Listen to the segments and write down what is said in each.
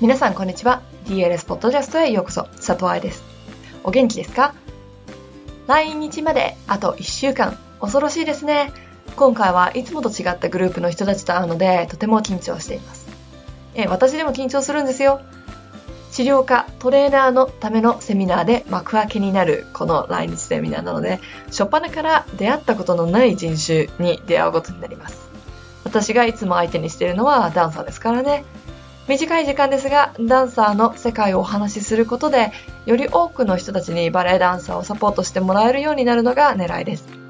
皆さんこんにちは。DLS ポッドキャストへようこそ。佐藤愛です。お元気ですか？来日まであと1週間。恐ろしいですね。今回はいつもと違ったグループの人たちと会うのでとても緊張しています。え私でも緊張するんですよ。治療家、トレーナーのためのセミナーで幕開けになるこの来日セミナーなので、初っ端から出会ったことのない人種に出会うことになります。私がいつも相手にしているのはダンサーですからね。短い時間ですが、ダンサーの世界をお話しすることで、より多くの人たちにバレエダンサーをサポートしてもらえるようになるのが狙いです。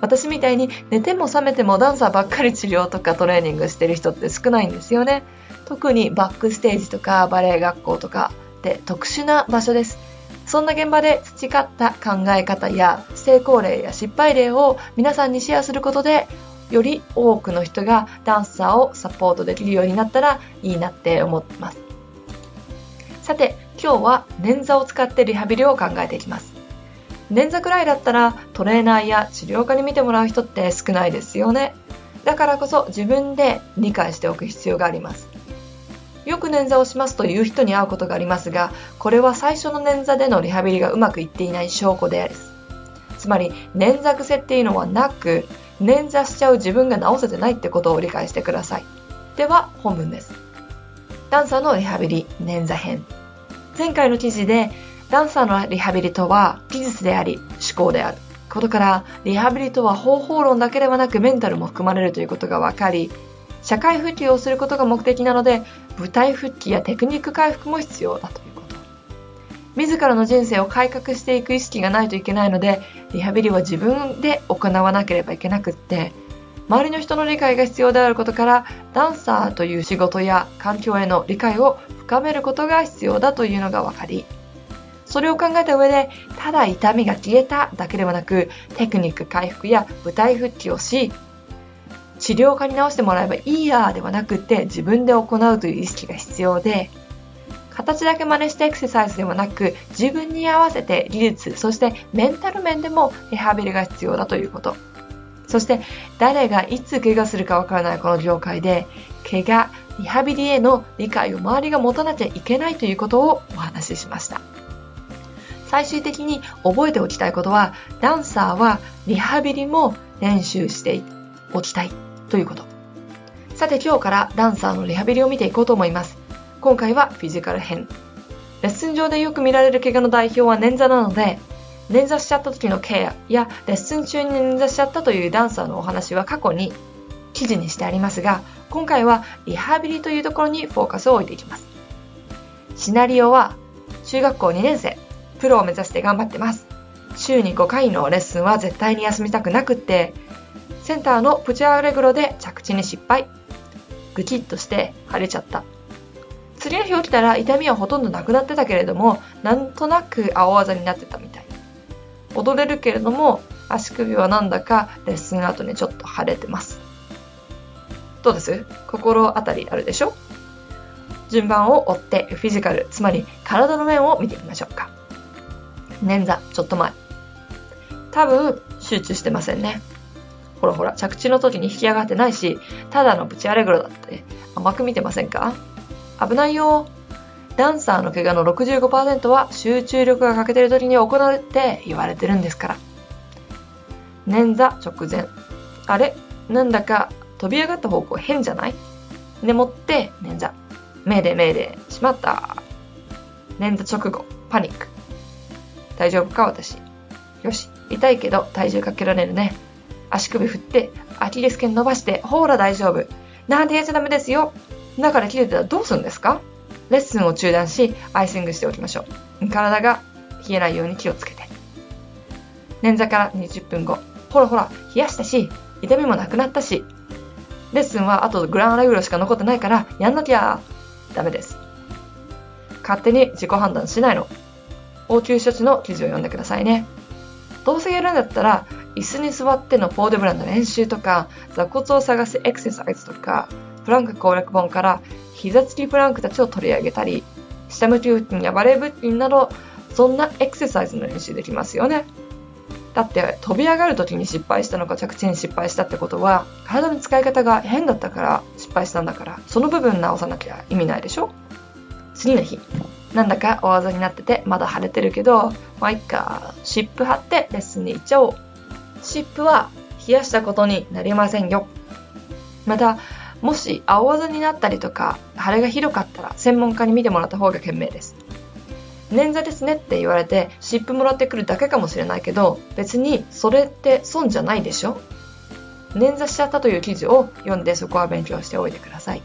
私みたいに寝ても覚めてもダンサーばっかり治療とかトレーニングしてる人って少ないんですよね。特にバックステージとかバレエ学校とかって特殊な場所です。そんな現場で培った考え方や成功例や失敗例を皆さんにシェアすることでより多くの人がダンサーをサポートできるようになったらいいなって思ってます。さて、今日は捻挫を使ってリハビリを考えていきます。捻挫くらいだったらトレーナーや治療家に見てもらう人って少ないですよね。だからこそ自分で理解しておく必要があります。よく捻挫をしますという人に会うことがありますが、これは最初の捻挫でのリハビリがうまくいっていない証拠です。つまり、捻挫癖っていうのはなく、捻挫しちゃう自分が治せてないってことを理解してください。では、本文です。ダンサーのリハビリ、捻挫編。前回の記事で、ダンサーのリハビリとは技術であり、思考である。ことから、リハビリとは方法論だけではなくメンタルも含まれるということが分かり、社会復帰をすることが目的なので、舞台復帰やテクニック回復も必要だという。自らの人生を改革していく意識がないといけないので、リハビリは自分で行わなければいけなくって、周りの人の理解が必要であることから、ダンサーという仕事や環境への理解を深めることが必要だというのが分かり、それを考えた上で、ただ痛みが消えただけではなく、テクニック回復や舞台復帰をし、治療家に直してもらえばいいやではなくて自分で行うという意識が必要で、形だけ真似したエクササイズではなく自分に合わせて技術、そしてメンタル面でもリハビリが必要だということ。そして誰がいつ怪我するかわからないこの業界で、怪我、リハビリへの理解を周りが持たなきゃいけないということをお話ししました。最終的に覚えておきたいことは、ダンサーはリハビリも練習しておきたいということ。さて今日からダンサーのリハビリを見ていこうと思います。今回はフィジカル編。レッスン上でよく見られる怪我の代表は捻挫なので、捻挫しちゃった時のケアやレッスン中に捻挫しちゃったというダンサーのお話は過去に記事にしてありますが、今回はリハビリというところにフォーカスを置いていきます。シナリオは中学校2年生、プロを目指して頑張ってます。週に5回のレッスンは絶対に休みたくなくって、センターのプチアレグロで着地に失敗。ぐきっとして腫れちゃった。次の日起きたら痛みはほとんどなくなってたけれども、なんとなく青技になってたみたい。踊れるけれども、足首はなんだかレッスン後にちょっと腫れてます。どうです心当たりあるでしょ順番を追ってフィジカル、つまり体の面を見てみましょうか。捻挫、ちょっと前。多分、集中してませんね。ほらほら、着地の時に引き上がってないし、ただのプチアレグロだって甘く見てませんか危ないよ。ダンサーの怪我の65%は集中力が欠けてる時に行うって言われてるんですから。捻挫直前。あれ？なんだか飛び上がった方向変じゃない？眠って捻挫。目で目でしまった。捻挫直後、パニック。大丈夫か？私。よし。痛いけど体重かけられるね。足首振って、アキレス腱伸ばして、ほら大丈夫。なんてやっちゃダメですよ？だから切れてたらどうするんですか？レッスンを中断し、アイシングしておきましょう。体が冷えないように気をつけて。捻挫から20分後。ほらほら、冷やしたし、痛みもなくなったし。レッスンはあとグランアレグロしか残ってないから、やんなきゃ。ダメです。勝手に自己判断しないの。応急処置の記事を読んでくださいね。どうせやるんだったら、椅子に座ってのポーデブランの練習とか、座骨を探すエクササイズとか、プランク攻略本から膝つきプランクたちを取り上げたり、下向き腹筋やバレー腹筋など、そんなエクササイズの練習できますよね。だって飛び上がる時に失敗したのか着地に失敗したってことは体の使い方が変だったから失敗したんだからその部分直さなきゃ意味ないでしょ？次の日、なんだか大技になっててまだ腫れてるけど、まあいっか、湿布貼ってレッスンに行っちゃおう。湿布は冷やしたことになりませんよ。また、もし青技になったりとか腫れがひどかったら専門家に見てもらった方が賢明です。捻挫ですねって言われて湿布もらってくるだけかもしれないけど別にそれって損じゃないでしょ？捻挫しちゃったという記事を読んでそこは勉強しておいてください。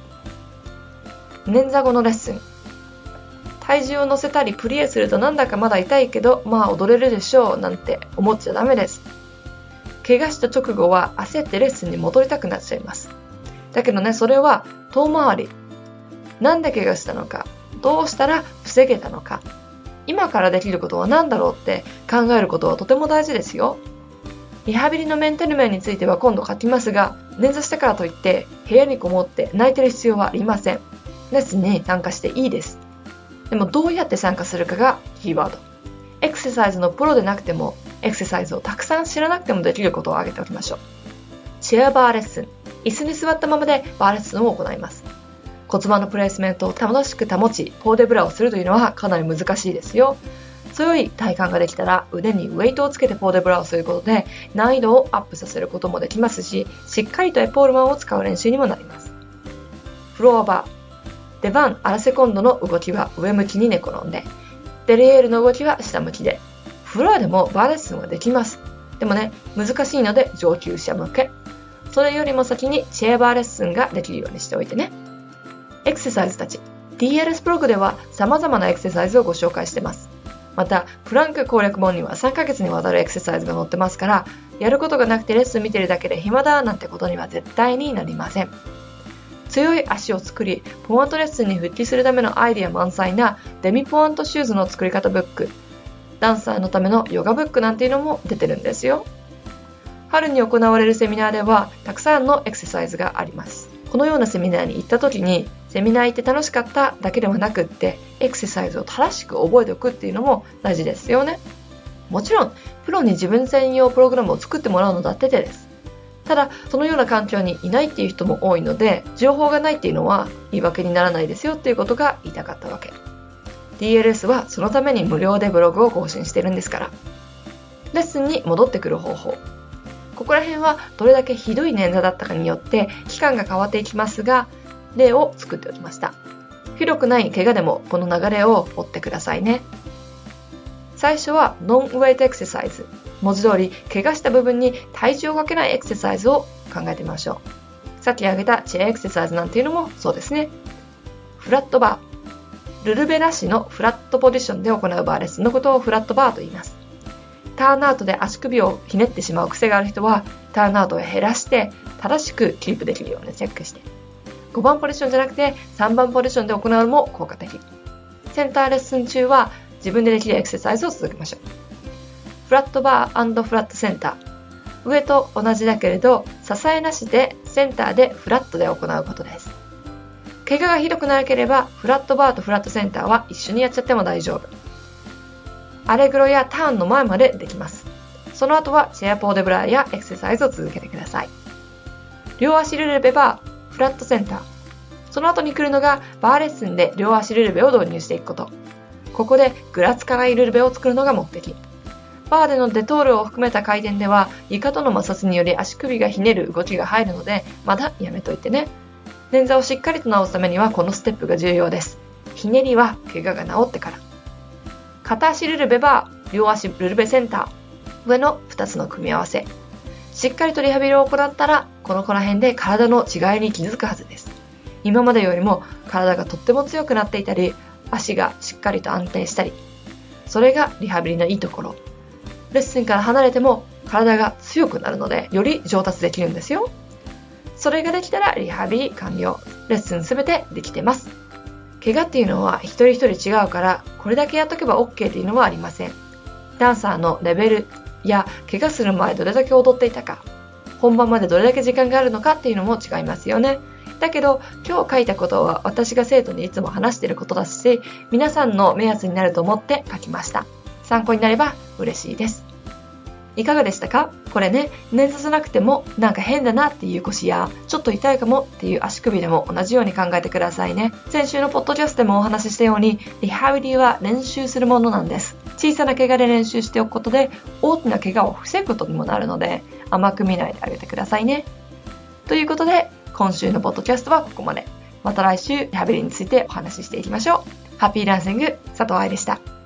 捻挫後のレッスン。体重を乗せたりプリエするとなんだかまだ痛いけどまあ踊れるでしょうなんて思っちゃダメです。怪我した直後は焦ってレッスンに戻りたくなっちゃいます。だけどね、それは遠回り。なんで怪我したのか、どうしたら防げたのか、今からできることは何だろうって考えることはとても大事ですよ。リハビリのメンタル面については今度書きますが、捻挫したからといって部屋にこもって泣いてる必要はありません。レッスンに参加していいです。でもどうやって参加するかがキーワード。エクササイズのプロでなくてもエクササイズをたくさん知らなくてもできることを挙げておきましょう。チェアバーレッスン。椅子に座ったままでバーレッスンを行います。骨盤のプレイスメントを楽しく保ち、ポーデブラをするというのはかなり難しいですよ。強い体幹ができたら腕にウェイトをつけてポーデブラをすることで難易度をアップさせることもできますし、しっかりとエポールマンを使う練習にもなります。フロアバー。出番アラセコンドの動きは上向きに寝転んで、デリエールの動きは下向きで、フロアでもバーレッスンはできます。でもね、難しいので上級者向け。それよりも先にチェアバーレッスンができるようにしておいてね。エクササイズたち。DLS ブログでは様々なエクササイズをご紹介してます。また、プランク攻略本には3ヶ月にわたるエクササイズが載ってますから、やることがなくてレッスン見てるだけで暇だなんてことには絶対になりません。強い足を作り、ポワントレッスンに復帰するためのアイディア満載なデミポワントシューズの作り方ブックダンサーのためのヨガブックなんていうのも出てるんですよ。春に行われるセミナーではたくさんのエクササイズがあります。このようなセミナーに行った時にセミナー行って楽しかっただけではなくってエクササイズを正しく覚えておくっていうのも大事ですよね。もちろんプロに自分専用プログラムを作ってもらうのだって手です。ただそのような環境にいないっていう人も多いので情報がないっていうのは言い訳にならないですよっていうことが言いたかったわけ。DLS はそのために無料でブログを更新してるんですから。レッスンに戻ってくる方法。ここら辺はどれだけひどい捻挫だったかによって期間が変わっていきますが、例を作っておきました。広くない怪我でもこの流れを追ってくださいね。最初はノンウェイトエクササイズ。文字通り怪我した部分に体重をかけないエクササイズを考えてみましょう。さっき挙げたチェアエクササイズなんていうのもそうですね。フラットバー。ルルベなしのフラットポジションで行うバーレッスンのことをフラットバーと言います。ターンアウトで足首をひねってしまう癖がある人は、ターンアウトを減らして、正しくキープできるようにチェックして。5番ポジションじゃなくて3番ポジションで行うのも効果的。センターレッスン中は自分でできるエクササイズを続けましょう。フラットバーフラットセンター。上と同じだけれど、支えなしでセンターでフラットで行うことです。怪我がひどくなければ、フラットバーとフラットセンターは一緒にやっちゃっても大丈夫。アレグロやターンの前までできます。その後はチェアポーデブラーやエクササイズを続けてください。両足ルルベバー、フラットセンター。その後に来るのがバーレッスンで両足ルルベを導入していくこと。ここでぐらつかないルルベを作るのが目的。バーでのデトールを含めた回転では床との摩擦により足首がひねる動きが入るのでまだやめといてね。捻挫をしっかりと治すためにはこのステップが重要です。ひねりは怪我が治ってから。片足ルルベバー、両足ルルベセンター。上の2つの組み合わせ。しっかりとリハビリを行ったら、この子ら辺で体の違いに気づくはずです。今までよりも体がとっても強くなっていたり、足がしっかりと安定したり。それがリハビリのいいところ。レッスンから離れても体が強くなるので、より上達できるんですよ。それができたらリハビリ完了。レッスンすべてできてます。怪我っていうのは一人一人違うから、これだけやっとけば OK っていうのはありません。ダンサーのレベルや怪我する前どれだけ踊っていたか、本番までどれだけ時間があるのかっていうのも違いますよね。だけど、今日書いたことは私が生徒にいつも話していることだし、皆さんの目安になると思って書きました。参考になれば嬉しいです。いかがでしたか？これね、捻挫じゃなくてもなんか変だなっていう腰や、ちょっと痛いかもっていう足首でも同じように考えてくださいね。先週のポッドキャストでもお話ししたように、リハビリは練習するものなんです。小さな怪我で練習しておくことで、大きな怪我を防ぐことにもなるので、甘く見ないであげてくださいね。ということで、今週のポッドキャストはここまで。また来週、リハビリについてお話ししていきましょう。ハッピーランシング、佐藤愛でした。